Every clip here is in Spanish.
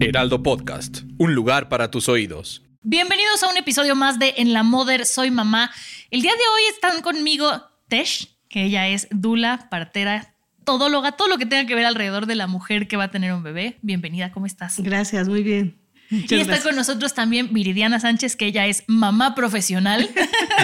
Heraldo Podcast, un lugar para tus oídos. Bienvenidos a un episodio más de En la Mother Soy Mamá. El día de hoy están conmigo Tesh, que ella es dula, partera, todóloga, todo lo que tenga que ver alrededor de la mujer que va a tener un bebé. Bienvenida, ¿cómo estás? Gracias, muy bien. Y está con nosotros también Viridiana Sánchez, que ella es mamá profesional.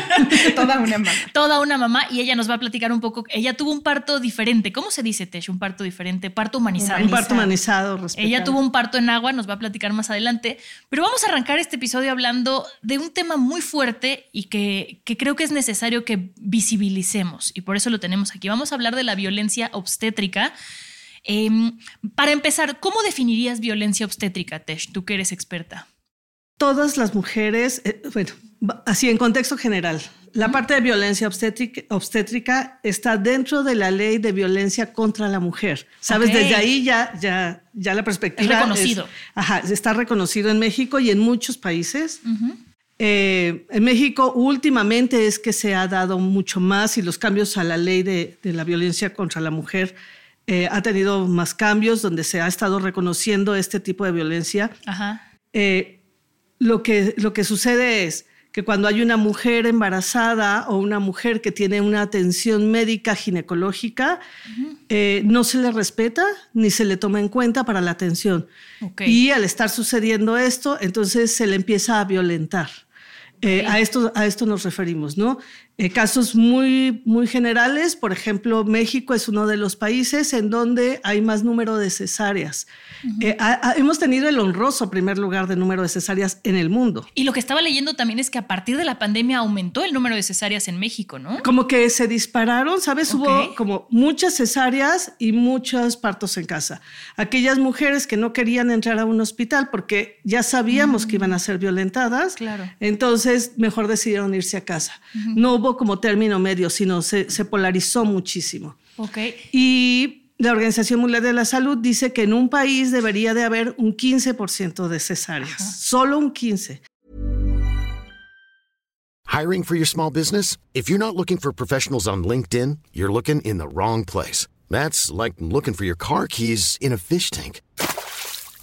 Toda una mamá. Toda una mamá. Y ella nos va a platicar un poco. Ella tuvo un parto diferente. ¿Cómo se dice, Tesh? Un parto diferente. Parto humanizado. Un parto humanizado. Respetado. Ella tuvo un parto en agua, nos va a platicar más adelante. Pero vamos a arrancar este episodio hablando de un tema muy fuerte y que, que creo que es necesario que visibilicemos. Y por eso lo tenemos aquí. Vamos a hablar de la violencia obstétrica. Em, para empezar, ¿cómo definirías violencia obstétrica, Tesh, tú que eres experta? Todas las mujeres, eh, bueno, así en contexto general, la parte de violencia obstétrica, obstétrica, está dentro de la ley de violencia contra la mujer. Sabes, desde ahí ya, ya, ya la perspectiva. Es reconocido. ajá, está reconocido en México y en muchos países. Eh, en México últimamente es que se ha dado mucho más y los cambios a la ley de, de la violencia contra la mujer eh, ha tenido más cambios donde se ha estado reconociendo este tipo de violencia. Ajá. Eh, lo, que, lo que sucede es que cuando hay una mujer embarazada o una mujer que tiene una atención médica ginecológica, eh, no se le respeta ni se le toma en cuenta para la atención. Ok. Y al estar sucediendo esto, entonces se le empieza a violentar. Eh, Ok. a, esto, a esto nos referimos, ¿no? Eh, casos muy, muy generales, por ejemplo, México es uno de los países en donde hay más número de cesáreas. Eh, ha- ha- hemos tenido el honroso primer lugar de número de cesáreas en el mundo. Y lo que estaba leyendo también es que a partir de la pandemia aumentó el número de cesáreas en México, ¿no? Como que se dispararon, ¿sabes? Ok. Hubo como muchas cesáreas y muchos partos en casa. Aquellas mujeres que no querían entrar a un hospital porque ya sabíamos que iban a ser violentadas, Claro. entonces mejor decidieron irse a casa. No hubo como término medio, sino se, se polarizó muchísimo. Ok. Y la Organización Mundial de la Salud dice que en un país debería de haber un 15% de cesáreas, solo un 15%. Hiring for your small business? If you're not looking for professionals on LinkedIn, you're looking in the wrong place. That's like looking for your car keys in a fish tank.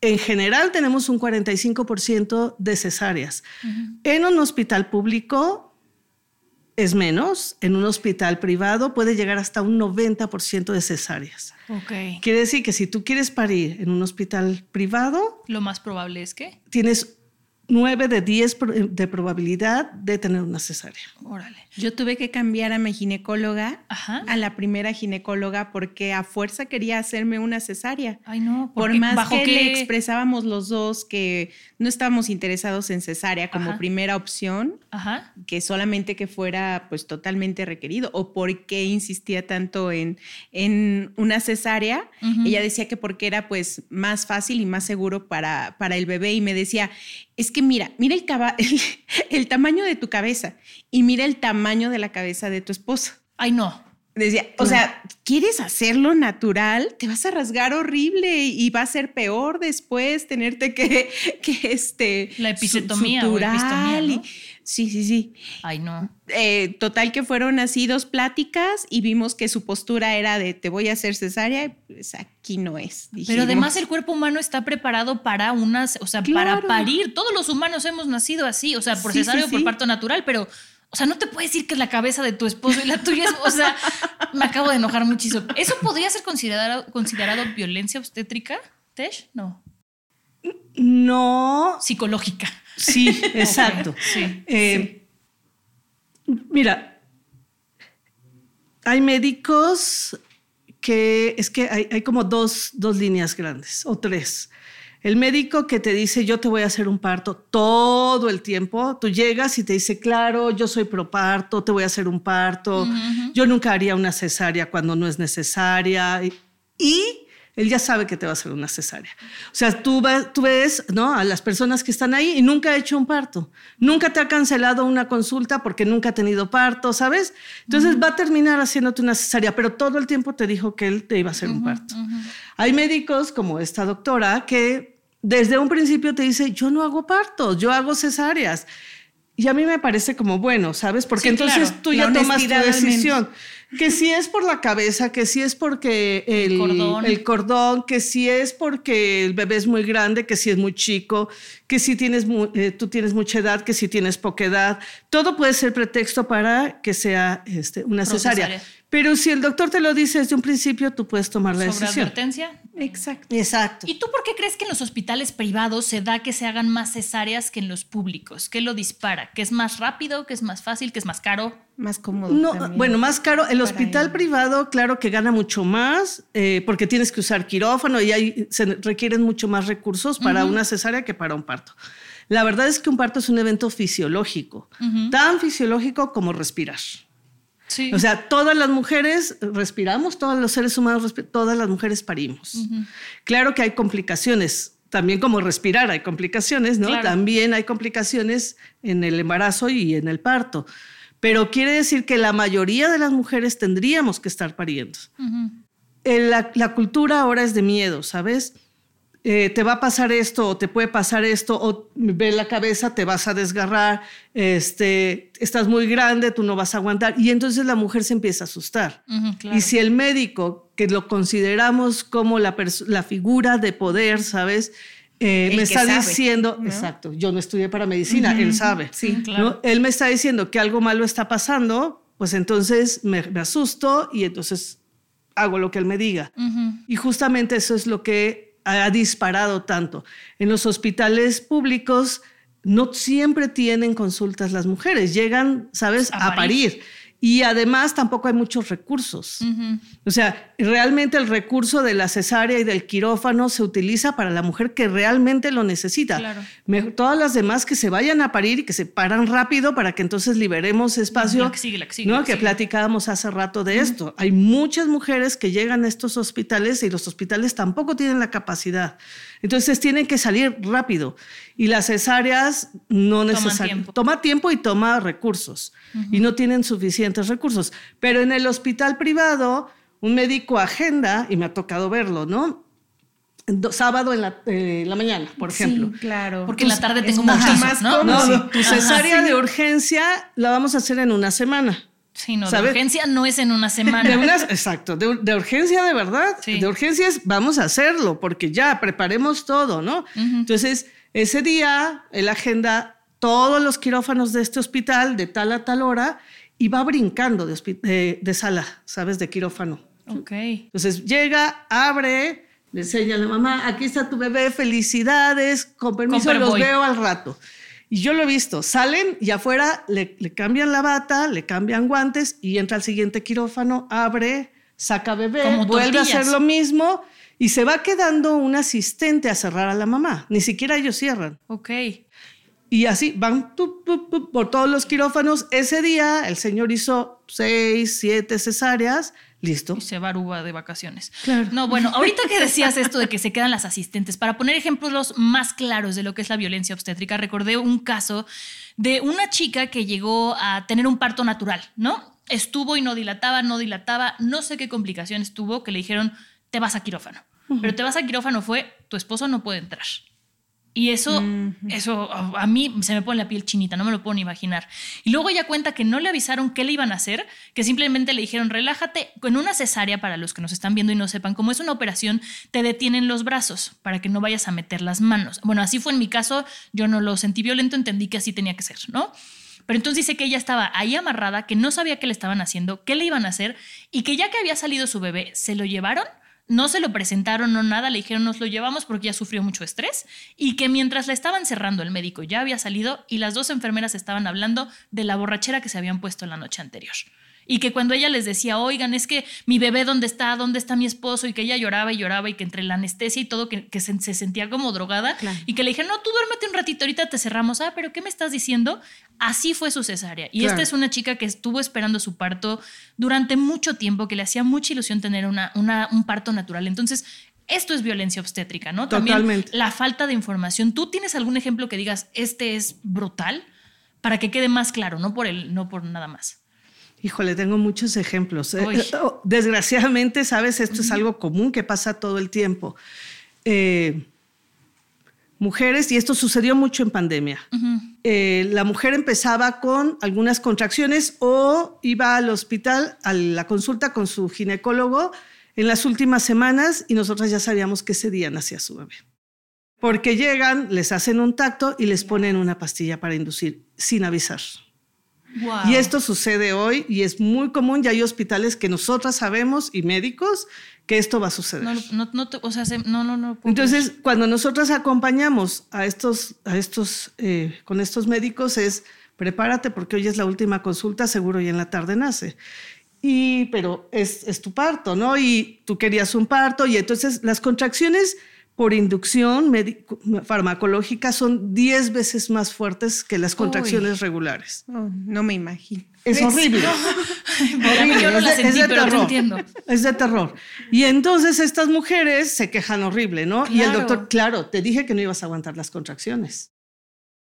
en general tenemos un 45% de cesáreas. En un hospital público es menos, en un hospital privado puede llegar hasta un 90% de cesáreas. Ok. Quiere decir que si tú quieres parir en un hospital privado, Lo más probable es que. tienes 9 de 10 pro- de probabilidad de tener una cesárea. Órale. Yo tuve que cambiar a mi ginecóloga, Ajá. a la primera ginecóloga, porque a fuerza quería hacerme una cesárea. Ay, no. Por qué? más ¿Bajo que qué? le expresábamos los dos que no estábamos interesados en cesárea como Ajá. primera opción, Ajá. que solamente que fuera pues totalmente requerido, o por qué insistía tanto en, en una cesárea, ella decía que porque era pues más fácil y más seguro para, para el bebé y me decía, es que mira, mira el, el, tamaño de tu cabeza y mira el tamaño de la cabeza de tu esposo. Ay, no. Decía, o sea, ¿quieres hacerlo natural? Te vas a rasgar horrible y va a ser peor después tenerte que, que este... La su- episiotomía o suturar epistomía, ¿no? y- Sí, sí, sí. Ay, no. Eh, total que fueron así dos pláticas y vimos que su postura era de te voy a hacer cesárea, pues aquí no es. Pero además el cuerpo humano está preparado para unas, o sea, para parir. Todos los humanos hemos nacido así, o sea, por Sí, cesárea sí, o por sí. parto natural, pero, o sea, no te puedes decir que la cabeza de tu esposo y la tuya es, o sea, me acabo de enojar muchísimo. ¿Eso podría ser considerado, considerado violencia obstétrica, Tesh? No, No, psicológica. sí, exacto. Sí. Eh, Mira, hay médicos que es que hay, hay como dos, dos líneas grandes o tres. El médico que te dice, yo te voy a hacer un parto todo el tiempo, tú llegas y te dice, claro, yo soy pro parto, te voy a hacer un parto, yo nunca haría una cesárea cuando no es necesaria. Y, y él ya sabe que te va a hacer una cesárea. O sea, tú, tú ves ¿no? a las personas que están ahí y nunca ha hecho un parto. Nunca te ha cancelado una consulta porque nunca ha tenido parto, ¿sabes? Entonces va a terminar haciéndote una cesárea, pero todo el tiempo te dijo que él te iba a hacer un parto. Hay médicos como esta doctora que desde un principio te dice, yo no hago partos, yo hago cesáreas. Y a mí me parece como bueno, ¿sabes? Porque entonces tú ya tomas tu decisión. Que si es por la cabeza, que si es porque el, cordón. que si es porque el bebé es muy grande, que si es muy chico, que si tienes, eh, tú tienes mucha edad, que si tienes poca edad. Todo puede ser pretexto para que sea este, una cesárea. Pero si el doctor te lo dice desde un principio, tú puedes tomar la ¿Sobre decisión. advertencia? Exacto. Exacto. ¿Y tú por qué crees que en los hospitales privados se da que se hagan más cesáreas que en los públicos? ¿Qué lo dispara? ¿Que es más rápido? ¿Que es más fácil? ¿Que es más caro? Más cómodo. No, bueno, más caro. El hospital privado, claro que gana mucho más eh, porque tienes que usar quirófano y ahí se requieren mucho más recursos para una cesárea que para un parto. La verdad es que un parto es un evento fisiológico, tan fisiológico como respirar. O sea, todas las mujeres respiramos, todos los seres humanos, todas las mujeres parimos. Claro que hay complicaciones, también como respirar hay complicaciones, ¿no? También hay complicaciones en el embarazo y en el parto. Pero quiere decir que la mayoría de las mujeres tendríamos que estar pariendo. la, la cultura ahora es de miedo, ¿sabes? Eh, te va a pasar esto o te puede pasar esto o ve la cabeza, te vas a desgarrar, este, estás muy grande, tú no vas a aguantar. Y entonces la mujer se empieza a asustar. Y si el médico, que lo consideramos como la, la figura de poder, ¿sabes? Eh, me está diciendo, exacto, yo no estudié para medicina, él sabe. Sí, claro. Él me está diciendo que algo malo está pasando, pues entonces me, asusto y entonces hago lo que él me diga. Y justamente eso es lo que ha disparado tanto. En los hospitales públicos no siempre tienen consultas las mujeres, llegan, ¿sabes?, a, parir. Y además tampoco hay muchos recursos. O sea, realmente el recurso de la cesárea y del quirófano se utiliza para la mujer que realmente lo necesita. todas las demás que se vayan a parir y que se paran rápido para que entonces liberemos espacio. que sigue, que ¿no? que platicábamos hace rato de esto. Hay muchas mujeres que llegan a estos hospitales y los hospitales tampoco tienen la capacidad. Entonces tienen que salir rápido. Y las cesáreas no necesariamente. Toma tiempo y toma recursos. Y no tienen suficientes recursos. Pero en el hospital privado, un médico agenda, y me ha tocado verlo, ¿no? sábado en la, eh, la, mañana, por ejemplo. Sí, claro. Porque en la tarde tengo mucho más, ¿no? no, tu cesárea de urgencia la vamos a hacer en una semana. Sí, no, de urgencia no es en una semana. exacto, de, urgencia de verdad. De urgencia es vamos a hacerlo, porque ya preparemos todo, ¿no? Entonces, ese día, el agenda todos los quirófanos de este hospital de tal a tal hora y va brincando de, de, sala, ¿sabes? De quirófano. Ok. Entonces llega, abre, le enseña a la mamá, aquí está tu bebé, felicidades, con permiso, los veo al rato. Y yo lo he visto, salen y afuera le, cambian la bata, le cambian guantes y entra al siguiente quirófano, abre, saca bebé, vuelve a hacer lo mismo y se va quedando un asistente a cerrar a la mamá. Ni siquiera ellos cierran. Ok. Y así van por todos los quirófanos. Ese día el señor hizo seis, siete cesáreas Listo. Y se va de vacaciones. Claro. No, bueno, ahorita que decías esto de que se quedan las asistentes, para poner ejemplos más claros de lo que es la violencia obstétrica, recordé un caso de una chica que llegó a tener un parto natural, ¿no? Estuvo y no dilataba, no dilataba, no sé qué complicaciones tuvo, que le dijeron, te vas a quirófano. Pero te vas a quirófano fue, tu esposo no puede entrar. Y eso, eso a mí se me pone la piel chinita, no me lo puedo ni imaginar. Y luego ella cuenta que no le avisaron qué le iban a hacer, que simplemente le dijeron, relájate, en una cesárea, para los que nos están viendo y no sepan, como es una operación, te detienen los brazos para que no vayas a meter las manos. Bueno, así fue en mi caso, yo no lo sentí violento, entendí que así tenía que ser, ¿no? Pero entonces dice que ella estaba ahí amarrada, que no sabía qué le estaban haciendo, qué le iban a hacer, y que ya que había salido su bebé, se lo llevaron no se lo presentaron, no nada, le dijeron nos lo llevamos porque ya sufrió mucho estrés y que mientras la estaban cerrando el médico ya había salido y las dos enfermeras estaban hablando de la borrachera que se habían puesto la noche anterior y que cuando ella les decía, oigan, es que mi bebé, ¿dónde está? ¿Dónde está mi esposo? Y que ella lloraba y lloraba y que entre la anestesia y todo, que, se, sentía como drogada y que le dijeron, no, tú duérmete un ratito, ahorita te cerramos. Ah, pero ¿qué me estás diciendo? Así fue su cesárea. Y esta es una chica que estuvo esperando su parto durante mucho tiempo, que le hacía mucha ilusión tener una, una, un parto natural. Entonces, Esto es violencia obstétrica, ¿no? También Totalmente. la falta de información. ¿Tú tienes algún ejemplo que digas, este es brutal? Para que quede más claro, no por, el, no por nada más. Híjole, tengo muchos ejemplos. Eh, Uy. oh, Desgraciadamente, sabes, esto es algo común que pasa todo el tiempo. Eh, mujeres, y esto sucedió mucho en pandemia. Eh, la mujer empezaba con algunas contracciones o iba al hospital a la consulta con su ginecólogo en las últimas semanas y nosotras ya sabíamos que ese día nacía su bebé. Porque llegan, les hacen un tacto y les ponen una pastilla para inducir sin avisar. Wow. Y esto sucede hoy y es muy común. Ya hay hospitales que nosotras sabemos y médicos que esto va a suceder. No, no, no, te- o sea, se- no, no, no. puedo Entonces, cuando nosotras acompañamos a estos, a estos, eh, con estos médicos es prepárate porque hoy es la última consulta, seguro y en la tarde nace. Y, pero es, es tu parto, ¿no? Y tú querías un parto y entonces las contracciones por inducción farmacológica son 10 veces más fuertes que las contracciones regulares. Oh, no me imagino. Es horrible. creer. Yo no es la de- sentí, es de pero te terror. entiendo. Es de terror. Y entonces estas mujeres se quejan horrible, ¿no? Y el doctor, claro, te dije que no ibas a aguantar las contracciones.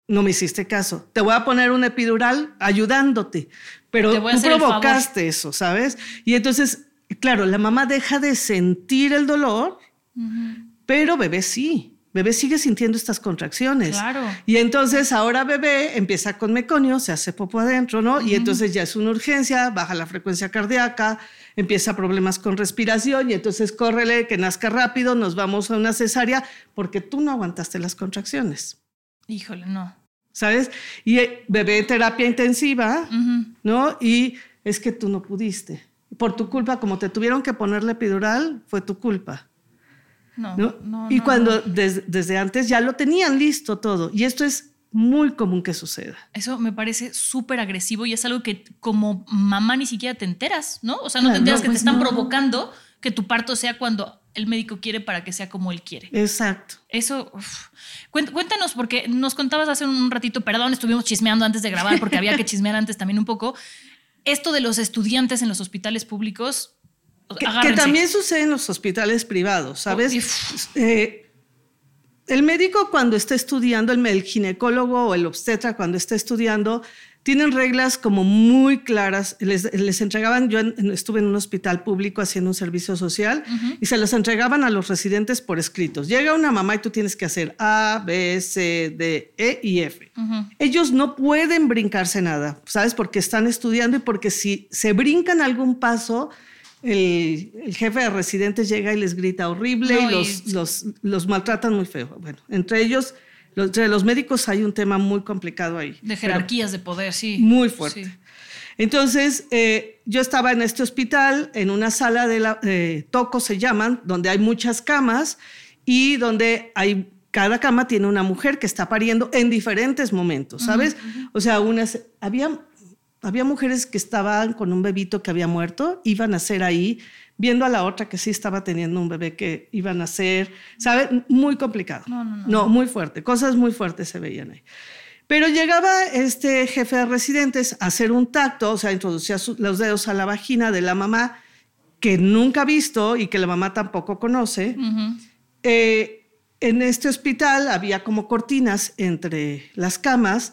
No me hiciste caso. Te voy a poner un epidural ayudándote, pero Te voy a tú provocaste eso, ¿sabes? Y entonces, claro, la mamá deja de sentir el dolor, pero bebé sí. Bebé sigue sintiendo estas contracciones. Claro. Y entonces ahora bebé empieza con meconio, se hace popo adentro, ¿no? Y entonces ya es una urgencia, baja la frecuencia cardíaca, empieza problemas con respiración y entonces córrele, que nazca rápido, nos vamos a una cesárea porque tú no aguantaste las contracciones, Híjole, no. ¿sabes? Y eh, bebé terapia intensiva. ¿no? Y es que tú no pudiste. Por tu culpa, como te tuvieron que ponerle epidural, fue tu culpa. No, ¿no? no, y no, cuando des- desde antes ya lo tenían listo todo. Y esto es muy común que suceda. Eso me parece súper agresivo y es algo que como mamá ni siquiera te enteras, ¿no? O sea, no te enteras que te pues están provocando que tu parto sea cuando el médico quiere para que sea como él quiere. Exacto. Eso, uf. Cuéntanos, porque nos contabas hace un ratito, perdón, estuvimos chismeando antes de grabar porque había que chismear antes también un poco. Esto de los estudiantes en los hospitales públicos. Que, también sucede en los hospitales privados, ¿sabes? Oh, Eh, el médico cuando está estudiando, el, el ginecólogo o el obstetra cuando está estudiando, tienen reglas como muy claras. Les, les entregaban, yo estuve en un hospital público haciendo un servicio social y se los entregaban a los residentes por escritos. Llega una mamá y tú tienes que hacer A, B, C, D, E y F. Ellos no pueden brincarse nada, ¿sabes? Porque están estudiando y porque si se brincan algún paso, el, el jefe de residentes llega y les grita horrible No, y y- los, los, maltratan muy feo. Bueno, entre ellos, los, entre los médicos hay un tema muy complicado ahí. De jerarquías de poder, sí. muy fuerte. Sí. Entonces, eh, yo estaba en este hospital, en una sala de la, eh, toco se llaman, donde hay muchas camas y donde hay, cada cama tiene una mujer que está pariendo en diferentes momentos, ¿sabes? O sea, unas, había, había mujeres que estaban con un bebito que había muerto, iban a ser ahí, viendo a la otra que sí estaba teniendo un bebé que iban a ser, ¿sabes? Muy complicado. No, no, no. No, muy fuerte, cosas muy fuertes se veían ahí. Pero llegaba este jefe de residentes a hacer un tacto, o sea, introducía su- los dedos a la vagina de la mamá que nunca ha visto y que la mamá tampoco conoce. Eh, en este hospital había como cortinas entre las camas,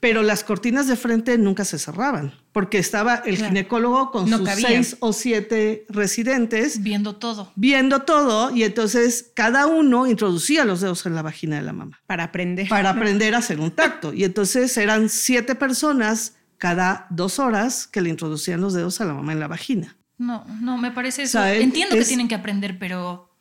pero las cortinas de frente nunca se cerraban, porque estaba el Claro. ginecólogo con No sus cabía. seis o siete residentes Viendo todo. viendo todo y entonces cada uno introducía los dedos en la vagina de la mamá Para aprender. para aprender a hacer un tacto. Y entonces eran siete personas cada dos horas que le introducían los dedos a la mamá en la vagina. No, no, me parece eso. Entiendo que tienen que aprender, pero,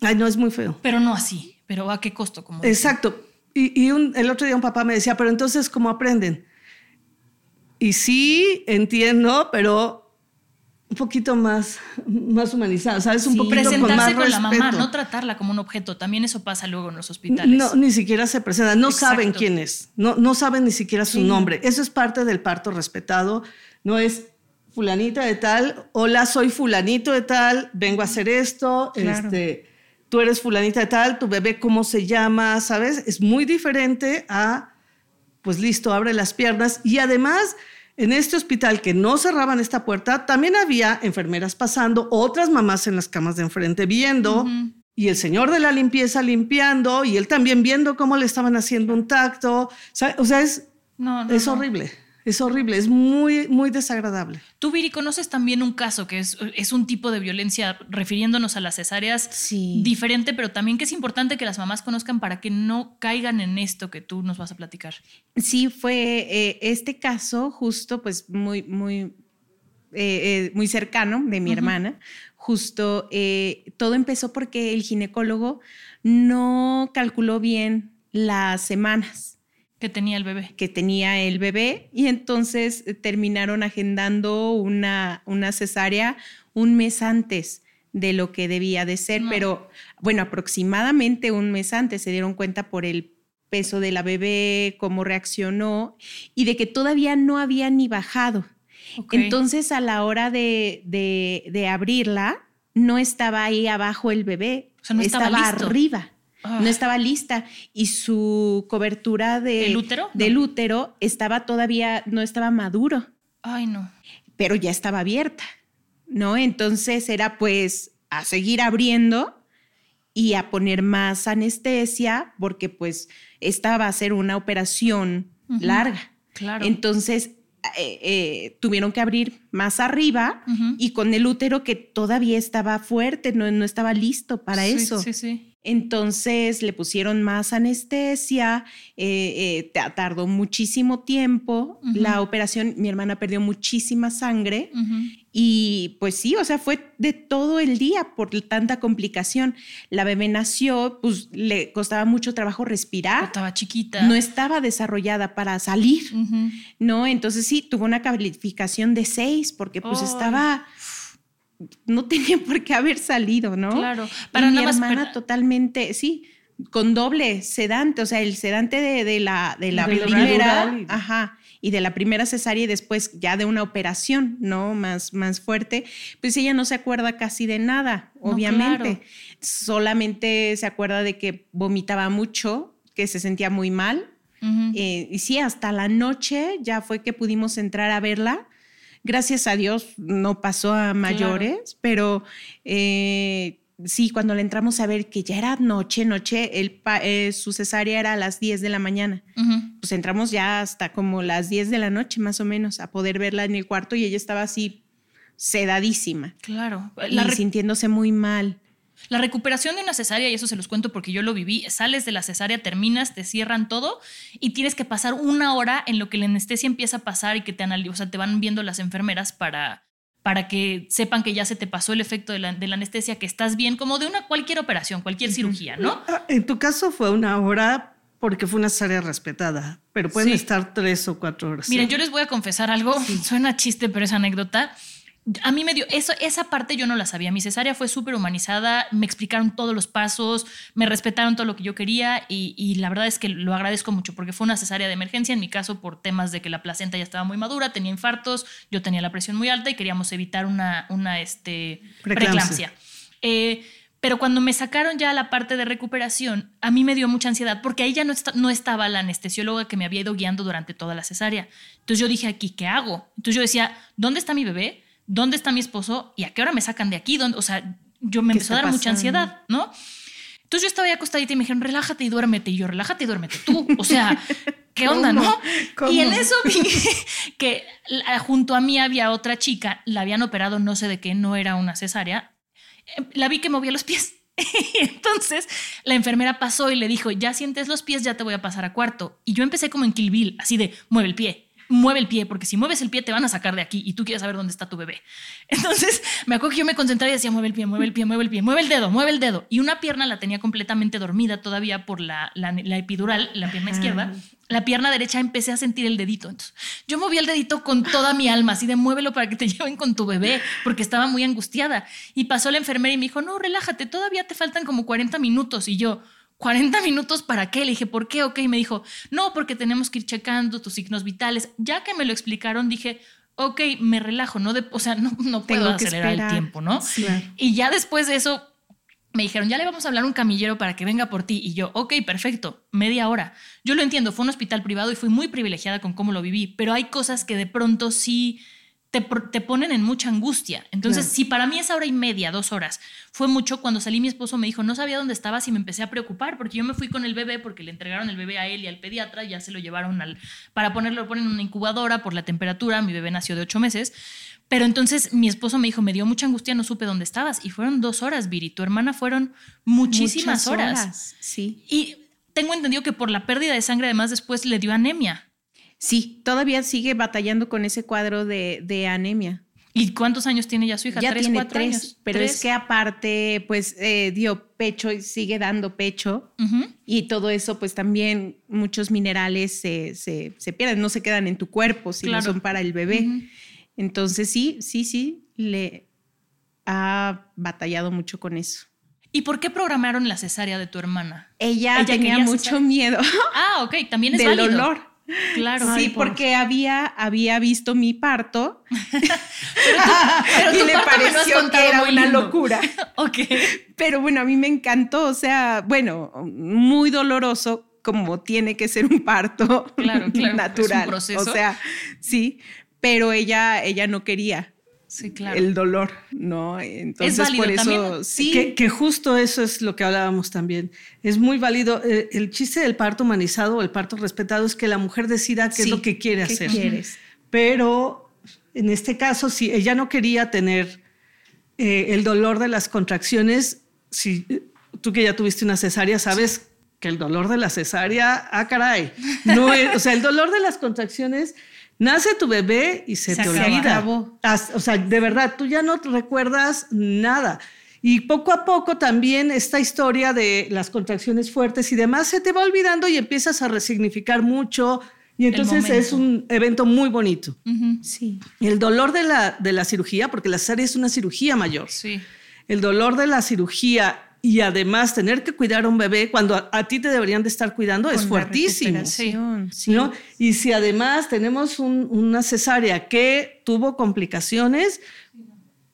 Ay, no, es muy feo. pero no así. Pero a qué costo, como. Exacto. Y, y un- el otro día un papá me decía, pero entonces, ¿cómo aprenden? Y sí, entiendo, pero un poquito más, más humanizado, ¿sabes? Un Sí. poquito con más Presentarse con, la mamá, no tratarla como un objeto. También eso pasa luego en los hospitales. No, ni siquiera se presenta, no Exacto. saben quién es, no, no saben ni siquiera su Sí. nombre. Eso es parte del parto respetado, no es fulanita de tal, hola, soy fulanito de tal, vengo a hacer esto, Claro. este, tú eres fulanita de tal, tu bebé cómo se llama, ¿sabes? Es muy diferente a, pues listo, abre las piernas y además en este hospital que no cerraban esta puerta, también había enfermeras pasando, otras mamás en las camas de enfrente viendo, y el señor de la limpieza limpiando, y él también viendo cómo le estaban haciendo un tacto. O sea, es, es horrible. Es horrible, es muy, muy desagradable. Tú, Viri, conoces también un caso que es, es un tipo de violencia, refiriéndonos a las cesáreas, diferente, pero también que es importante que las mamás conozcan para que no caigan en esto que tú nos vas a platicar. Sí, fue eh, este caso justo, pues muy, muy, eh, eh, muy cercano de mi hermana. Justo todo empezó porque el ginecólogo no calculó bien las semanas que tenía el bebé. Que tenía el bebé y entonces eh, terminaron agendando una, una cesárea un mes antes de lo que debía de ser, pero bueno, aproximadamente un mes antes se dieron cuenta por el peso de la bebé, cómo reaccionó y de que todavía no había ni bajado. Entonces a la hora de, de, abrirla, no estaba ahí abajo el bebé, estaba, arriba no ah. estaba lista y su cobertura de, útero? del útero estaba todavía, no estaba maduro. Ay, no. Pero ya estaba abierta, ¿no? Entonces era pues a seguir abriendo y a poner más anestesia porque pues esta va a ser una operación larga. Claro. Entonces eh, eh, tuvieron que abrir más arriba y con el útero que todavía estaba fuerte, no, no estaba listo para eso. Sí, sí. Entonces le pusieron más anestesia, eh, eh, tardó muchísimo tiempo la operación, mi hermana perdió muchísima sangre y pues sí, o sea, fue de todo el día por tanta complicación. La bebé nació, pues le costaba mucho trabajo respirar. Estaba chiquita. No estaba desarrollada para salir, ¿no? Entonces sí, tuvo una calificación de seis porque pues estaba no tenía por qué haber salido, ¿no? Claro. Para mi hermana totalmente, sí, con doble sedante, o sea, el sedante de, la, de la primera, ajá, y de la primera cesárea y después ya de una operación, ¿no? Más, más fuerte, pues ella no se acuerda casi de nada, obviamente. Solamente se acuerda de que vomitaba mucho, que se sentía muy mal. Eh, y sí, hasta la noche ya fue que pudimos entrar a verla Gracias a Dios no pasó a mayores, pero eh, sí, cuando le entramos a ver que ya era noche, noche, el, eh, su cesárea era a las 10 de la mañana. Pues entramos ya hasta como las 10 de la noche más o menos a poder verla en el cuarto y ella estaba así sedadísima. Claro. y sintiéndose muy mal. La recuperación de una cesárea, y eso se los cuento porque yo lo viví, sales de la cesárea, terminas, te cierran todo y tienes que pasar una hora en lo que la anestesia empieza a pasar y que te, o sea, te van viendo las enfermeras para, para que sepan que ya se te pasó el efecto de la, anestesia, que estás bien, como de una cualquier operación, cualquier cirugía, ¿no? Ah, en tu caso fue una hora porque fue una cesárea respetada, pero pueden estar tres o cuatro horas. Miren, yo les voy a confesar algo, suena chiste, pero es anécdota. A mí me dio, eso, esa parte yo no la sabía. Mi cesárea fue súper humanizada, me explicaron todos los pasos, me respetaron todo lo que yo quería y, la verdad es que lo agradezco mucho porque fue una cesárea de emergencia, en mi caso por temas de que la placenta ya estaba muy madura, tenía infartos, yo tenía la presión muy alta y queríamos evitar una, una este, preeclampsia. Eh, pero cuando me sacaron ya la parte de recuperación, a mí me dio mucha ansiedad porque ahí ya no, no estaba la anestesióloga que me había ido guiando durante toda la cesárea. Entonces yo dije, aquí, ¿qué hago? Entonces yo decía, ¿dónde está mi bebé? ¿Dónde está mi esposo? ¿Y a qué hora me sacan de aquí? ¿Dónde? O sea, yo me empezó a dar mucha ansiedad, ¿no? Entonces yo estaba ahí acostadita y me dijeron, relájate y duérmete. Y yo, relájate y duérmete tú. O sea, ¿qué onda, no? Y en eso vi que junto a mí había otra chica, la habían operado, no sé de qué, no era una cesárea. Em, la vi que movía los pies. entonces la enfermera pasó y le dijo, ya sientes los pies, ya te voy a pasar a cuarto. Y yo empecé como en Kill Bill, así de, mueve el pie, mueve el pie, porque si mueves el pie te van a sacar de aquí y tú quieres saber dónde está tu bebé. Entonces me acuerdo que yo me concentraba y decía, mueve el pie, mueve el pie, mueve el pie, mueve el dedo, mueve el dedo. Y una pierna la tenía completamente dormida todavía por la, la, epidural, la pierna izquierda. La pierna derecha empecé a sentir el dedito. Entonces, yo moví el dedito con toda mi alma, así de muévelo para que te lleven con tu bebé, porque estaba muy angustiada. Y pasó la enfermera y me dijo, no, relájate, todavía te faltan como 40 minutos. Y yo, 40 minutos para qué? Le dije, ¿por qué? Ok, me dijo, no, porque tenemos que ir checando tus signos vitales. Ya que me lo explicaron, dije, ok, me relajo, no de, o sea, no, no puedo acelerar el tiempo, ¿no? Y ya después de eso, me dijeron, ya le vamos a hablar a un camillero para que venga por ti. Y yo, ok, perfecto, media hora. Yo lo entiendo, fue un hospital privado y fui muy privilegiada con cómo lo viví, pero hay cosas que de pronto sí te, te ponen en mucha angustia. Entonces, si para mí esa hora y media, dos horas, fue mucho, cuando salí mi esposo me dijo, no sabía dónde estabas y me empecé a preocupar porque yo me fui con el bebé porque le entregaron el bebé a él y al pediatra, ya se lo llevaron al, para ponerlo, lo ponen en una incubadora por la temperatura, mi bebé nació de ocho meses. Pero entonces mi esposo me dijo, me dio mucha angustia, no supe dónde estabas. Y fueron dos horas, Viri. Tu hermana fueron muchísimas horas. Sí. Y tengo entendido que por la pérdida de sangre además después le dio anemia. Sí, todavía sigue batallando con ese cuadro de, anemia. ¿Y cuántos años tiene ya su hija? Ya ¿Tres, tiene cuatro años. Pero es que aparte, pues eh, dio pecho y sigue dando pecho. Y todo eso, pues también muchos minerales se, se, pierden, no se quedan en tu cuerpo, sino son para el bebé. Entonces sí, sí, sí, le ha batallado mucho con eso. ¿Y por qué programaron la cesárea de tu hermana? Ella, tenía mucho miedo. Ah, ok, también es del dolor. Claro. Sí, porque había, había visto mi parto pero y le pareció que era una locura. ok. Pero bueno, a mí me encantó, o sea, bueno, muy doloroso como tiene que ser un parto claro, claro, natural. Es un proceso. O sea, sí, pero ella, ella no quería. Sí, claro. El dolor, ¿no? Entonces, por eso sí. Que, justo eso es lo que hablábamos también. Es muy válido. Eh, el chiste del parto humanizado o el parto respetado es que la mujer decida qué es lo que quiere ¿qué hacer. Quieres? Pero en este caso, si ella no quería tener eh, el dolor de las contracciones, si tú que ya tuviste una cesárea, sabes que el dolor de la cesárea, ah, caray. No o sea, el dolor de las contracciones Nace tu bebé y se, te olvida. O sea, de verdad, tú ya no recuerdas nada. Y poco a poco también esta historia de las contracciones fuertes y demás se te va olvidando y empiezas a resignificar mucho. Y entonces es un evento muy bonito. Sí. El dolor de la, de la cirugía, porque la cesárea es una cirugía mayor. Sí. El dolor de la cirugía y además tener que cuidar a un bebé cuando a, ti te deberían de estar cuidando es fuertísimo. Sí, ¿no? Y si además tenemos una cesárea que tuvo complicaciones,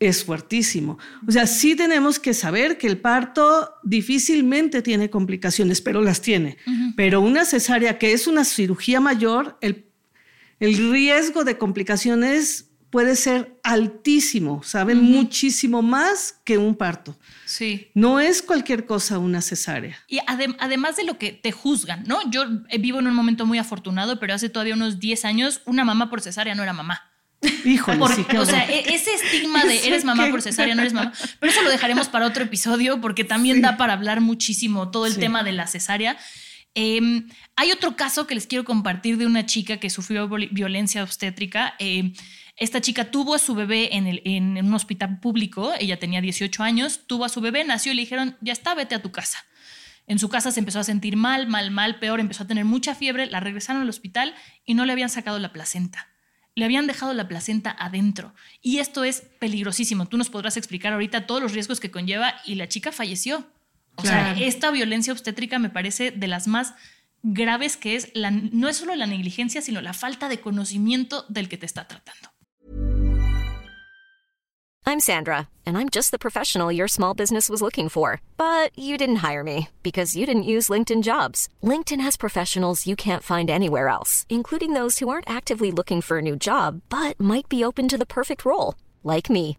es fuertísimo. O sea, sí tenemos que saber que el parto difícilmente tiene complicaciones, pero las tiene. Pero una cesárea que es una cirugía mayor, el, el riesgo de complicaciones puede ser altísimo, ¿saben? Muchísimo más que un parto. Sí. No es cualquier cosa una cesárea. Y además de lo que te juzgan, ¿no? Yo vivo en un momento muy afortunado, pero hace todavía unos 10 años una mamá por cesárea no era mamá. Híjole, sí, o sea, e-, ese estigma de eres mamá por cesárea, no eres mamá. Pero eso lo dejaremos para otro episodio porque también da para hablar muchísimo todo el tema de la cesárea. Em, hay otro caso que les quiero compartir de una chica que sufrió violencia obstétrica. Eh, esta chica tuvo a su bebé en, en, un hospital público, ella tenía 18 años, tuvo a su bebé, nació y le dijeron, ya está, vete a tu casa. En su casa se empezó a sentir mal, mal, mal, peor, empezó a tener mucha fiebre, la regresaron al hospital y no le habían sacado la placenta. Le habían dejado la placenta adentro. Y esto es peligrosísimo. Tú nos podrás explicar ahorita todos los riesgos que conlleva y la chica falleció. O sea, esta violencia obstétrica me parece de las más graves que es, la, no es solo la negligencia, sino la falta de conocimiento del que te está tratando. I'm Sandra, and I'm just the professional your small business was looking for. But you didn't hire me because you didn't use LinkedIn jobs. LinkedIn has professionals you can't find anywhere else, including those who aren't actively looking for a new job, but might be open to the perfect role, like me.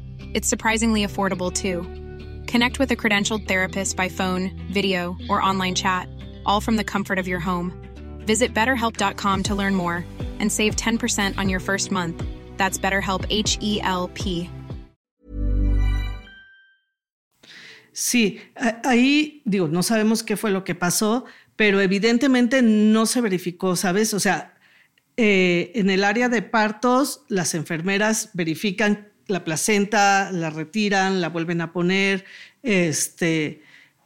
It's surprisingly affordable too. Connect with a credentialed therapist by phone, video, or online chat, all from the comfort of your home. Visit betterhelp.com to learn more and save 10% on your first month. That's BetterHelp H E L P. Sí, ahí digo, no sabemos qué fue lo que pasó, pero evidentemente no se verificó, ¿sabes? O sea, eh, en el área de partos, las enfermeras verifican la placenta, la retiran, la vuelven a poner, este,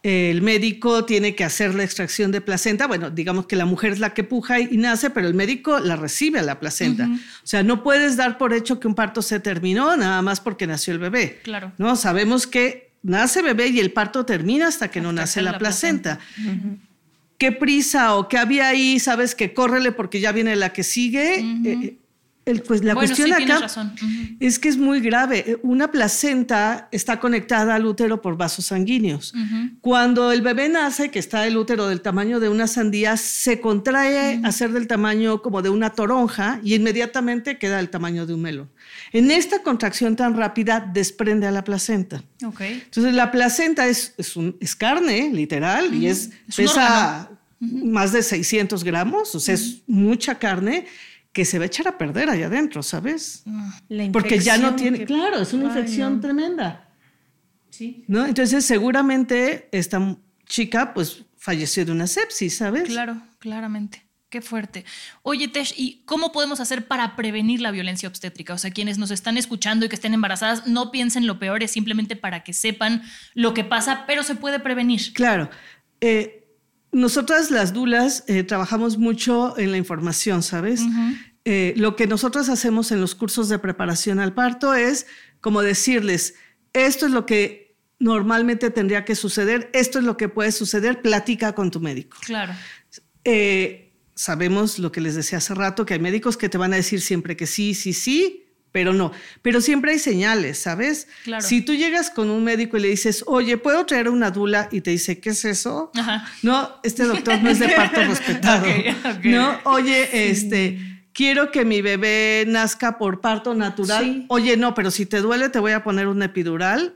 el médico tiene que hacer la extracción de placenta. Bueno, digamos que la mujer es la que puja y, nace, pero el médico la recibe a la placenta. O sea, no puedes dar por hecho que un parto se terminó nada más porque nació el bebé. Claro. No, sabemos que nace bebé y el parto termina hasta que no nace la, placenta. ¿Qué prisa o qué había ahí? Sabes que córrele porque ya viene la que sigue pues la cuestión acá es que es muy grave. Una placenta está conectada al útero por vasos sanguíneos. Cuando el bebé nace, que está el útero del tamaño de una sandía, se contrae a ser del tamaño como de una toronja y inmediatamente queda del tamaño de un melón. En esta contracción tan rápida desprende a la placenta. Entonces la placenta es, es, carne, literal, y es, pesa más de 600 gramos, o sea, es mucha carne que se va a echar a perder allá adentro, ¿sabes? Porque ya no tiene, claro, es una infección tremenda. Sí. ¿No? Entonces, seguramente esta chica pues falleció de una sepsis, ¿sabes? Claro, claramente. Qué fuerte. Oye, Tesh, ¿y cómo podemos hacer para prevenir la violencia obstétrica? O sea, quienes nos están escuchando y que estén embarazadas, no piensen lo peor, es simplemente para que sepan lo que pasa, pero se puede prevenir. Claro. Eh, nosotras las dulas eh, trabajamos mucho en la información, ¿sabes? Eh, lo que nosotros hacemos en los cursos de preparación al parto es como decirles, esto es lo que normalmente tendría que suceder, esto es lo que puede suceder, platica con tu médico. Claro. Eh, sabemos lo que les decía hace rato, que hay médicos que te van a decir siempre que sí, sí, sí, pero no. Pero siempre hay señales, ¿sabes? Si tú llegas con un médico y le dices, oye, ¿puedo traer una dula? Y te dice, ¿qué es eso? No, este doctor no es de parto respetado. No, oye, este, quiero que mi bebé nazca por parto natural. Oye, no, pero si te duele, te voy a poner un epidural.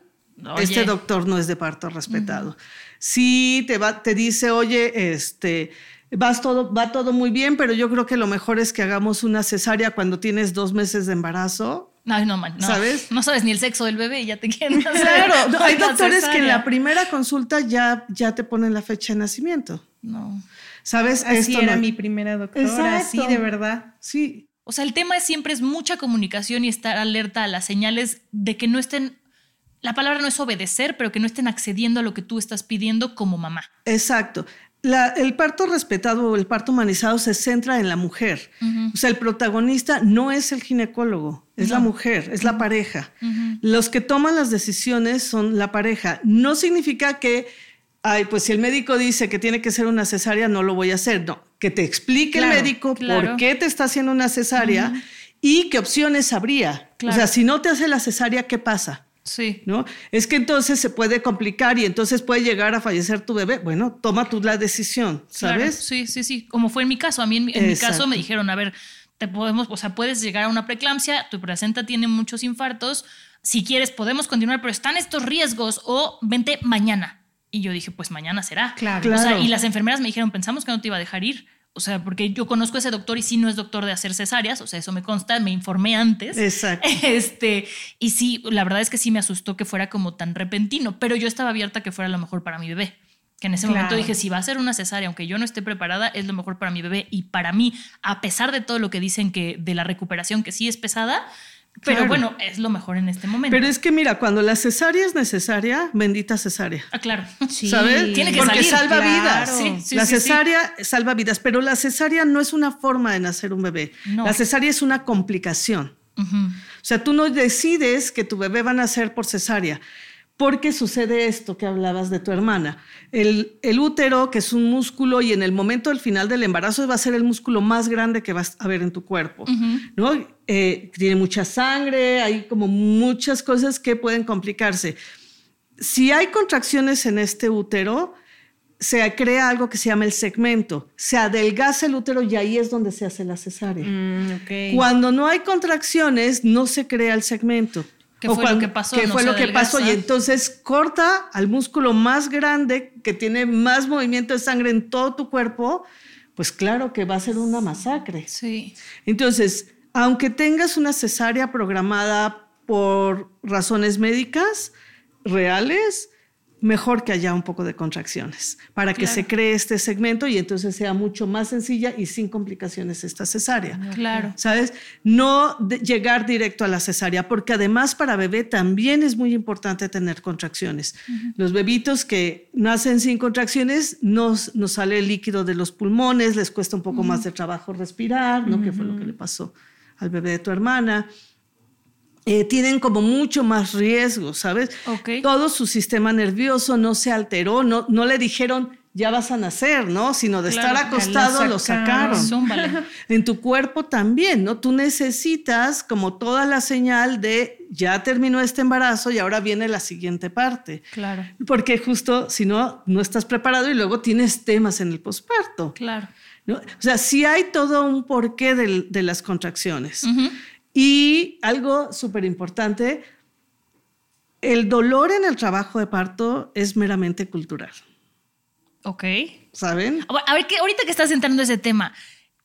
Este doctor no es de parto respetado. Si te, va, te dice, oye, este Vas todo, va todo muy bien, pero yo creo que lo mejor es que hagamos una cesárea cuando tienes dos meses de embarazo. Ay, no, man, no. ¿Sabes? No sabes ni el sexo del bebé y ya te quieren hacer. Claro, hay doctores que en la primera consulta ya, ya te ponen la fecha de nacimiento. No. ¿Sabes? Así era mi primera doctora, sí, de verdad. Sí. O sea, el tema es siempre es mucha comunicación y estar alerta a las señales de que no estén la palabra no es obedecer, pero que no estén accediendo a lo que tú estás pidiendo como mamá. Exacto el parto respetado o el parto humanizado se centra en la mujer. O sea, el protagonista no es el ginecólogo, es la mujer, es la pareja. Los que toman las decisiones son la pareja. No significa que, ay, pues si el médico dice que tiene que ser una cesárea, no lo voy a hacer. No, que te explique el médico por qué te está haciendo una cesárea y qué opciones habría. O sea, si no te hace la cesárea, ¿qué pasa? Sí. ¿No? Es que entonces se puede complicar y entonces puede llegar a fallecer tu bebé. Bueno, toma tú la decisión, ¿sabes? Sí, sí, sí. Como fue en mi caso. A mí en, mi caso me dijeron, a ver, te podemos, o sea, puedes llegar a una preeclampsia, tu placenta tiene muchos infartos. Si quieres, podemos continuar, pero están estos riesgos o vente mañana. Y yo dije, pues mañana será. Claro. O sea, y las enfermeras me dijeron, pensamos que no te iba a dejar ir. O sea, porque yo conozco a ese doctor y sí no es doctor de hacer cesáreas, o sea, eso me consta, me informé antes. Exacto. Este, y sí, la verdad es que sí me asustó que fuera como tan repentino, pero yo estaba abierta que fuera lo mejor para mi bebé. Que en ese momento dije, si va a ser una cesárea, aunque yo no esté preparada, es lo mejor para mi bebé. Y para mí, a pesar de todo lo que dicen que de la recuperación, que sí es pesada, pero bueno, es lo mejor en este momento. Pero es que mira, cuando la cesárea es necesaria, bendita cesárea. Ah, claro. ¿Sabes? Tiene que Porque salva vidas. Sí, la cesárea salva vidas, pero la cesárea no es una forma de nacer un bebé. La cesárea es una complicación. O sea, tú no decides que tu bebé va a nacer por cesárea porque sucede esto que hablabas de tu hermana. El, el, útero, que es un músculo, y en el momento del final del embarazo va a ser el músculo más grande que vas a ver en tu cuerpo, ¿no? Eh, tiene mucha sangre, hay como muchas cosas que pueden complicarse. Si hay contracciones en este útero, se crea algo que se llama el segmento. Se adelgaza el útero y ahí es donde se hace la cesárea. Mm, Cuando no hay contracciones, no se crea el segmento. ¿Qué fue lo que pasó? ¿Qué fue lo que pasó? Y entonces corta al músculo más grande que tiene más movimiento de sangre en todo tu cuerpo, pues claro que va a ser una masacre. Sí. Entonces, aunque tengas una cesárea programada por razones médicas reales, mejor que haya un poco de contracciones para que se cree este segmento y entonces sea mucho más sencilla y sin complicaciones esta cesárea. Claro. ¿Sabes? No llegar directo a la cesárea, porque además para bebé también es muy importante tener contracciones. Los bebitos que nacen sin contracciones no nos sale el líquido de los pulmones, les cuesta un poco más de trabajo respirar, ¿no? Que fue lo que le pasó al bebé de tu hermana. Eh, tienen como mucho más riesgo, ¿sabes? Todo su sistema nervioso no se alteró, no, no le dijeron ya vas a nacer, ¿no? Sino de estar acostado lo sacaron. en tu cuerpo también, ¿no? Tú necesitas como toda la señal de ya terminó este embarazo y ahora viene la siguiente parte. Claro. Porque justo si no, no estás preparado y luego tienes temas en el posparto. Claro. O sea, sí hay todo un porqué de, las contracciones. Y algo súper importante, el dolor en el trabajo de parto es meramente cultural. Ok. ¿Saben? A ver, que ahorita que estás entrando ese tema,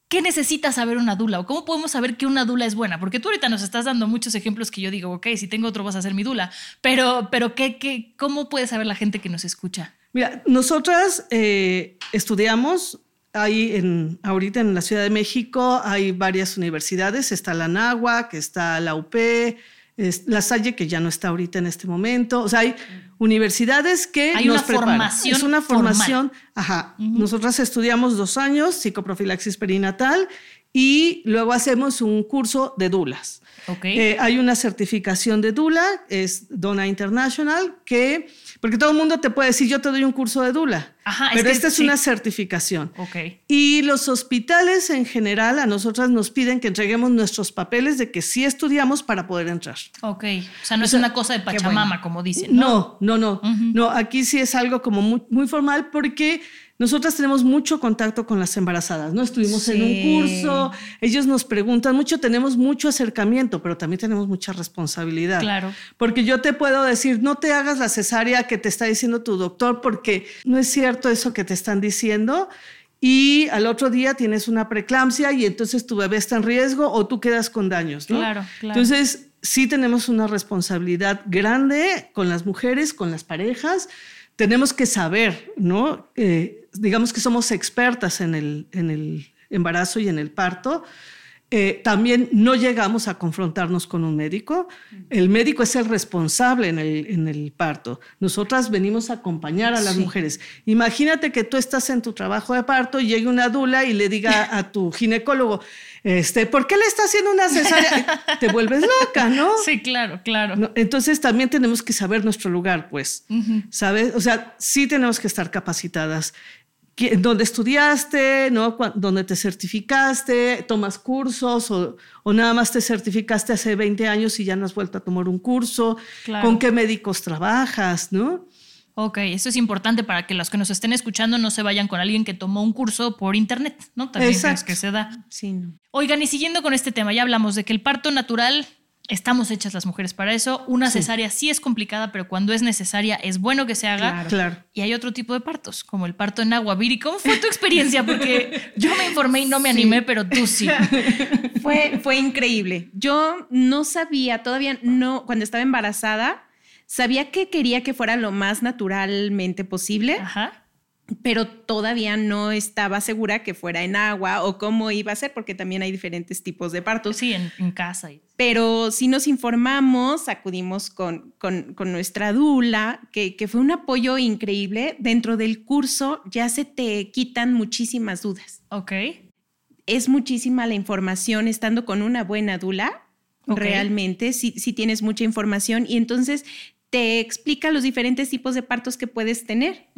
¿qué necesita saber una dula? ¿O cómo podemos saber que una dula es buena? Porque tú ahorita nos estás dando muchos ejemplos que yo digo, ok, si tengo otro vas a ser mi dula. Pero, pero ¿qué, qué, ¿cómo puede saber la gente que nos escucha? Mira, nosotras eh, estudiamos hay en, ahorita en la Ciudad de México hay varias universidades, está la que está la UP, la Salle, que ya no está ahorita en este momento. O sea, hay universidades que hay nos una formación. Es una formación. Ajá. Nosotras estudiamos dos años psicoprofilaxis perinatal y luego hacemos un curso de dulas. Okay. Eh, hay una certificación de Dula, es Dona International, que porque todo el mundo te puede decir, yo te doy un curso de Dula. Ajá, pero esta es una certificación. Okay. Y los hospitales en general a nosotras nos piden que entreguemos nuestros papeles de que sí estudiamos para poder entrar. Ok. O sea, no es una cosa de pachamama, como dicen. No, no, no. No, no aquí sí es algo como muy, muy formal porque nosotras tenemos mucho contacto con las embarazadas, ¿no? Estuvimos en un curso, ellos nos preguntan mucho, tenemos mucho acercamiento, pero también tenemos mucha responsabilidad. Claro. Porque yo te puedo decir, no te hagas la cesárea que te está diciendo tu doctor, porque no es cierto eso que te están diciendo. Y al otro día tienes una preeclampsia y entonces tu bebé está en riesgo o tú quedas con daños, ¿no? Claro, claro. Entonces, sí tenemos una responsabilidad grande con las mujeres, con las parejas. Tenemos que saber, ¿no? Eh, digamos que somos expertas en el, en el embarazo y en el parto, eh, también no llegamos a confrontarnos con un médico. El médico es el responsable en el, en el parto. Nosotras venimos a acompañar a las mujeres. Imagínate que tú estás en tu trabajo de parto y llegue una dula y le diga a tu ginecólogo, este, ¿por qué le está haciendo una cesárea? Te vuelves loca, ¿no? Sí, claro, claro. entonces también tenemos que saber nuestro lugar, pues, ¿sabes? O sea, sí tenemos que estar capacitadas dónde estudiaste, ¿no? dónde te certificaste, tomas cursos o, nada más te certificaste hace 20 años y ya no has vuelto a tomar un curso, con qué médicos trabajas, ¿no? Ok, eso es importante para que los que nos estén escuchando no se vayan con alguien que tomó un curso por internet, ¿no? También es que se da. Sí, Oigan, y siguiendo con este tema, ya hablamos de que el parto natural Estamos hechas las mujeres para eso. Una cesárea sí es complicada, pero cuando es necesaria es bueno que se haga. Claro, Y hay otro tipo de partos, como el parto en agua. Viri, ¿cómo fue tu experiencia? Porque yo me informé y no me animé, pero tú sí. fue, fue increíble. Yo no sabía, todavía no, cuando estaba embarazada, sabía que quería que fuera lo más naturalmente posible. Ajá pero todavía no estaba segura que fuera en agua o cómo iba a ser, porque también hay diferentes tipos de partos. Sí, en, casa. Pero si nos informamos, acudimos con, con, nuestra dula, que, que, fue un apoyo increíble. Dentro del curso ya se te quitan muchísimas dudas. Ok. Es muchísima la información estando con una buena dula. Realmente, si, si tienes mucha información y entonces te explica los diferentes tipos de partos que puedes tener.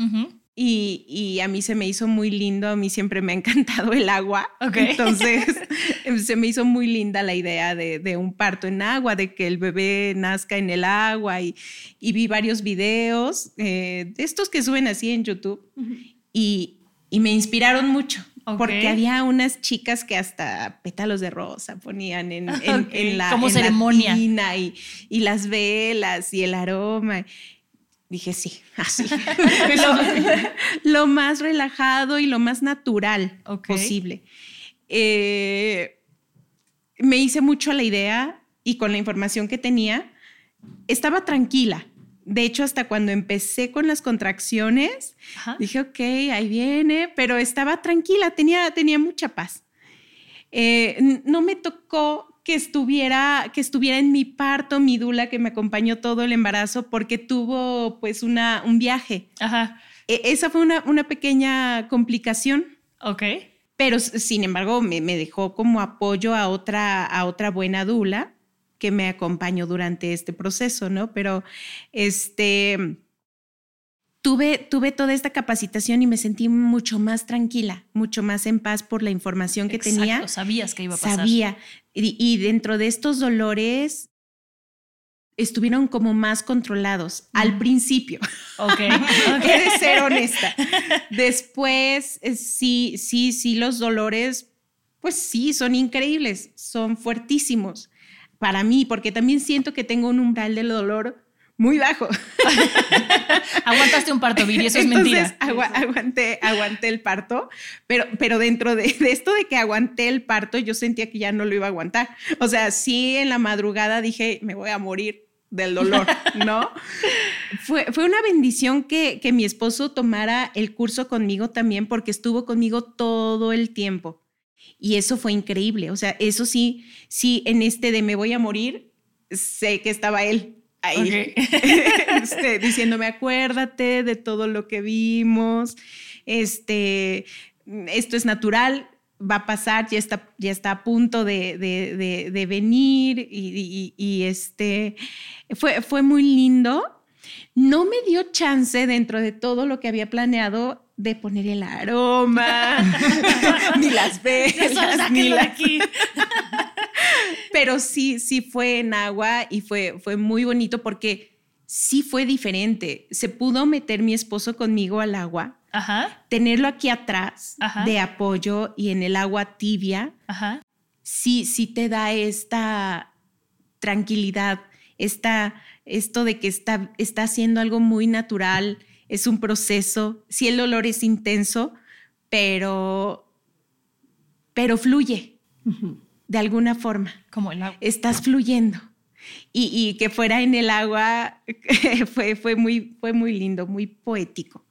Y, a mí se me hizo muy lindo, a mí siempre me ha encantado el agua. Entonces se me hizo muy linda la idea de, un parto en agua, de que el bebé nazca en el agua y, vi varios videos eh, de estos que suben así en YouTube y, me inspiraron mucho. Porque había unas chicas que hasta pétalos de rosa ponían en, la, Como ceremonia. y, y las velas y el aroma. Dije, sí, así. lo, más relajado y lo más natural posible. Eh, me hice mucho la idea y con la información que tenía, estaba tranquila. De hecho, hasta cuando empecé con las contracciones, dije, ok, ahí viene, pero estaba tranquila, tenía, tenía mucha paz. Eh, no me tocó que estuviera, que estuviera en mi parto, mi dula que me acompañó todo el embarazo, porque tuvo pues una, un viaje. Ajá. E, esa fue una, una pequeña complicación. Ok. Pero sin embargo, me, me, dejó como apoyo a otra, a otra buena dula que me acompañó durante este proceso, ¿no? Pero este, tuve, tuve toda esta capacitación y me sentí mucho más tranquila, mucho más en paz por la información que Exacto, tenía. Sabías que iba a pasar. Sabía. Y, y dentro de estos dolores estuvieron como más controlados al principio. Ok. okay. de ser honesta. Después, eh, sí, sí, sí, los dolores, pues sí, son increíbles, son fuertísimos para mí, porque también siento que tengo un umbral del dolor muy bajo. Aguantaste un parto, Viri, eso es mentira. aguanté, aguanté el parto, pero, pero dentro de, esto de que aguanté el parto, yo sentía que ya no lo iba a aguantar. O sea, sí en la madrugada dije, me voy a morir del dolor, ¿no? fue, fue una bendición que, que mi esposo tomara el curso conmigo también, porque estuvo conmigo todo el tiempo. Y eso fue increíble. O sea, eso sí, sí, en este de me voy a morir, sé que estaba él ahí este, diciéndome, acuérdate de todo lo que vimos, este, esto es natural, va a pasar, ya está, ya está a punto de, de, de, venir y, y, este, fue, fue muy lindo. No me dio chance dentro de todo lo que había planeado de poner el aroma, ni las velas, ni la... aquí. Pero sí, sí fue en agua y fue, fue muy bonito porque sí fue diferente. Se pudo meter mi esposo conmigo al agua, tenerlo aquí atrás de apoyo y en el agua tibia, sí, sí te da esta tranquilidad, esta, esto de que está, está haciendo algo muy natural es un proceso, sí el dolor es intenso, pero, pero fluye de alguna forma. Como el agua. Estás fluyendo. Y, que fuera en el agua fue, fue, muy, fue muy lindo, muy poético.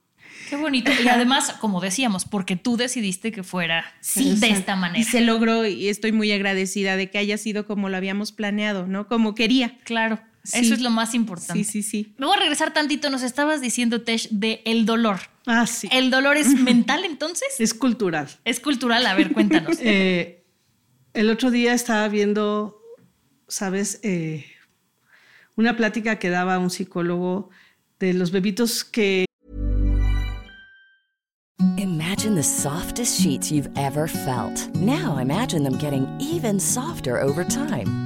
Qué bonito. Y además, como decíamos, porque tú decidiste que fuera de esta manera. Y se logró y estoy muy agradecida de que haya sido como lo habíamos planeado, ¿no? Como quería. Claro. Eso es lo más importante. Sí, sí, sí. Me voy a regresar tantito. Nos estabas diciendo, Tesh, de el dolor. Ah, sí. ¿El dolor es mental entonces? Es cultural. Es cultural. A ver, cuéntanos. Eh, el otro día estaba viendo, ¿sabes? Eh, una plática que daba un psicólogo de los bebitos que Imagine the softest sheets you've ever felt. Now imagine them getting even softer over time.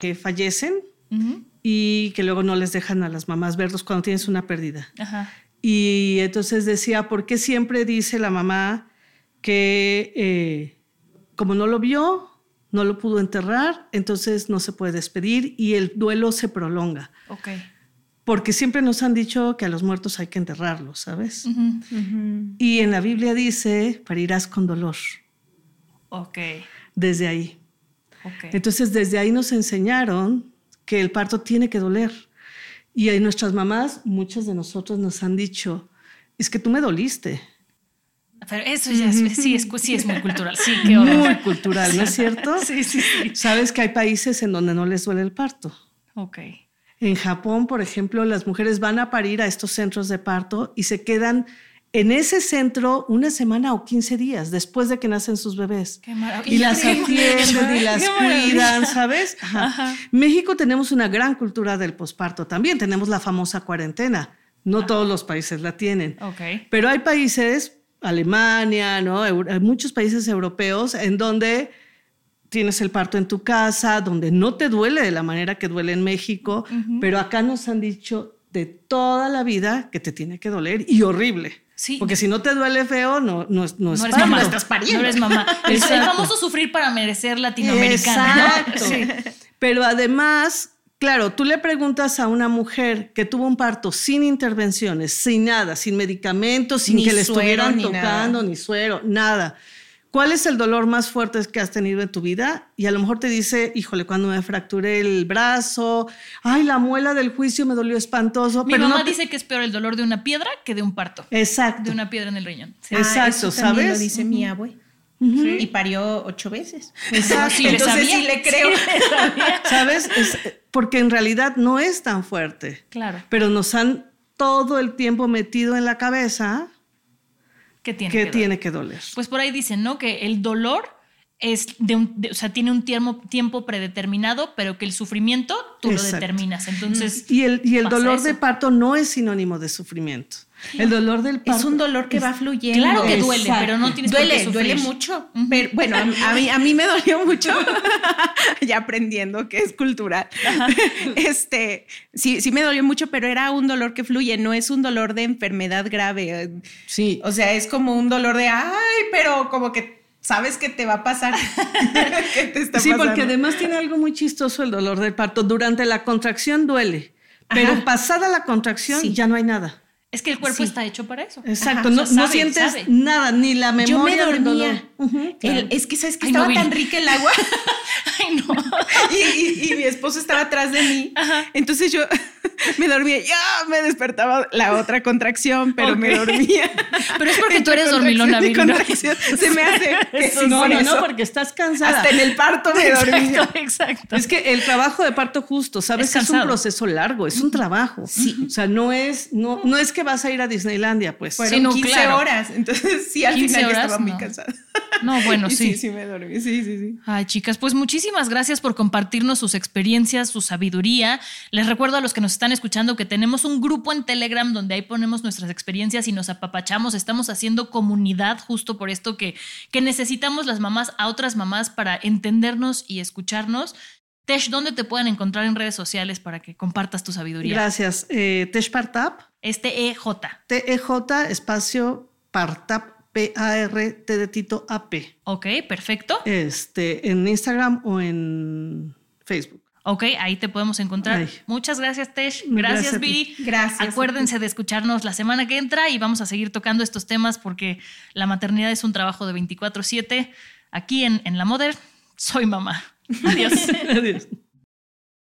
Que fallecen y que luego no les dejan a las mamás verlos cuando tienes una pérdida. Y entonces decía, ¿por qué siempre dice la mamá que eh, como no lo vio, no lo pudo enterrar, entonces no se puede despedir y el duelo se prolonga? Okay. Porque siempre nos han dicho que a los muertos hay que enterrarlos, ¿sabes? Y en la Biblia dice, parirás con dolor. Ok. Desde ahí. Entonces, desde ahí nos enseñaron que el parto tiene que doler. Y ahí nuestras mamás, muchas de nosotros nos han dicho, es que tú me doliste. Pero eso ya es, sí, es, sí es muy cultural, sí, qué Muy cultural, ¿no es cierto? sí, sí, sí. Sabes que hay países en donde no les duele el parto. Ok. En Japón, por ejemplo, las mujeres van a parir a estos centros de parto y se quedan en ese centro una semana o 15 días después de que nacen sus bebés. Qué. Y las atienden y las cuidan, ¿sabes? México tenemos una gran cultura del posparto también. Tenemos la famosa cuarentena. No todos los países la tienen. Okay. Pero hay países, Alemania, ¿no? Hay muchos países europeos en donde tienes el parto en tu casa, donde no te duele de la manera que duele en México, pero acá nos han dicho, de toda la vida que te tiene que doler y horrible. Sí. Porque si no te duele feo, no, no, es- no es No eres mamá. estás pariendo. No eres mamá. El, famoso sufrir para merecer latinoamericana. ¿no? Exacto. Sí. Pero además, claro, tú le preguntas a una mujer que tuvo un parto sin intervenciones, sin nada, sin medicamentos, sin Ni que le estuvieran tocando, nada. ni suero, nada. ¿Cuál es el dolor más fuerte que has tenido en tu vida? Y a lo mejor te dice, híjole, cuando me fracturé el brazo, ay, la muela del juicio me dolió espantoso. Mi pero mamá no te- dice que es peor el dolor de una piedra que de un parto. Exacto. De una piedra en el riñón. Sí. Ah, Exacto, eso lo dice mi abue. Y parió ocho veces. Exacto. Sí, le Entonces sabía. sí le creo. ¿Sabes? Es- porque en realidad no es tan fuerte. Claro. Pero nos han todo el tiempo metido en la cabeza ¿Qué tiene que que doler? tiene que doler. Pues por ahí dicen, ¿no? Que el dolor es de un, de- o sea, tiene un tiempo, tiempo predeterminado, pero que el sufrimiento tú lo determinas. Entonces, Y el, y el dolor eso. de parto no es sinónimo de sufrimiento. El dolor del parto Es un dolor que va fluyendo. claro que duele, Exacto. pero no tienes por qué Duele, duele mucho. Pero, bueno, a, mí, a mí me dolió mucho, ya aprendiendo que es cultural. Este, sí, sí me dolió mucho, pero era un dolor que fluye, no es un dolor de enfermedad grave. Sí. O sea, es como un dolor de, ay, pero como que sabes que te va a pasar. ¿Qué te está Sí, porque además tiene algo muy chistoso el dolor del parto. Durante la contracción duele, pero Ajá. pasada la contracción Sí. ya no hay nada. Es que el cuerpo Sí. está hecho para eso. Exacto, Ajá, no, o sea, no sabe, sientes sabe. nada, ni la Yo me memoria del dolor. dormía. El- es que sabes que Ay, estaba tan rica el agua Ay, no. y, y- y mi esposo estaba atrás de mí. Entonces yo me dormía, ya me despertaba la otra contracción, pero me dormía. Pero es porque Entre tú eres dormilona. Se me hace que Eso sí, no, por no, eso. no, porque estás cansada. Hasta en el parto me dormía. Exacto, exacto. Es que el trabajo de parto justo, sabes Es que es un proceso largo, es un trabajo. Sí. O sea, no es, no, no es que vas a ir a Disneylandia, pues. Fueron Sí, no, 15 claro. horas. Entonces, sí, al 15 final ya horas, estaba muy no. cansada. No, bueno, Y sí. sí, sí me dormí. Sí, sí, sí. Ay, chicas, pues muchísimas gracias por compartirnos sus experiencias, su sabiduría. Les recuerdo a los que nos están escuchando que tenemos un grupo en Telegram donde ahí ponemos nuestras experiencias y nos apapachamos. Estamos haciendo comunidad justo por esto que, que necesitamos las mamás a otras mamás para entendernos y escucharnos. Tesh, ¿dónde te pueden encontrar en redes sociales para que compartas tu sabiduría? Gracias. Eh, Teshpartap, Este EJ. T-E-J, espacio Partap, P-A-R-T de Tito A-P. Ok, perfecto. Este, en Instagram o en Facebook. Ok, ahí te podemos encontrar. Ay. Muchas gracias, Tesh. Gracias Gracias. Viri. Gracias. Acuérdense de escucharnos la semana que entra y vamos a seguir tocando estos temas porque la maternidad es un trabajo de 24-7. Aquí en, en La Moder, soy mamá. Adiós. Adiós.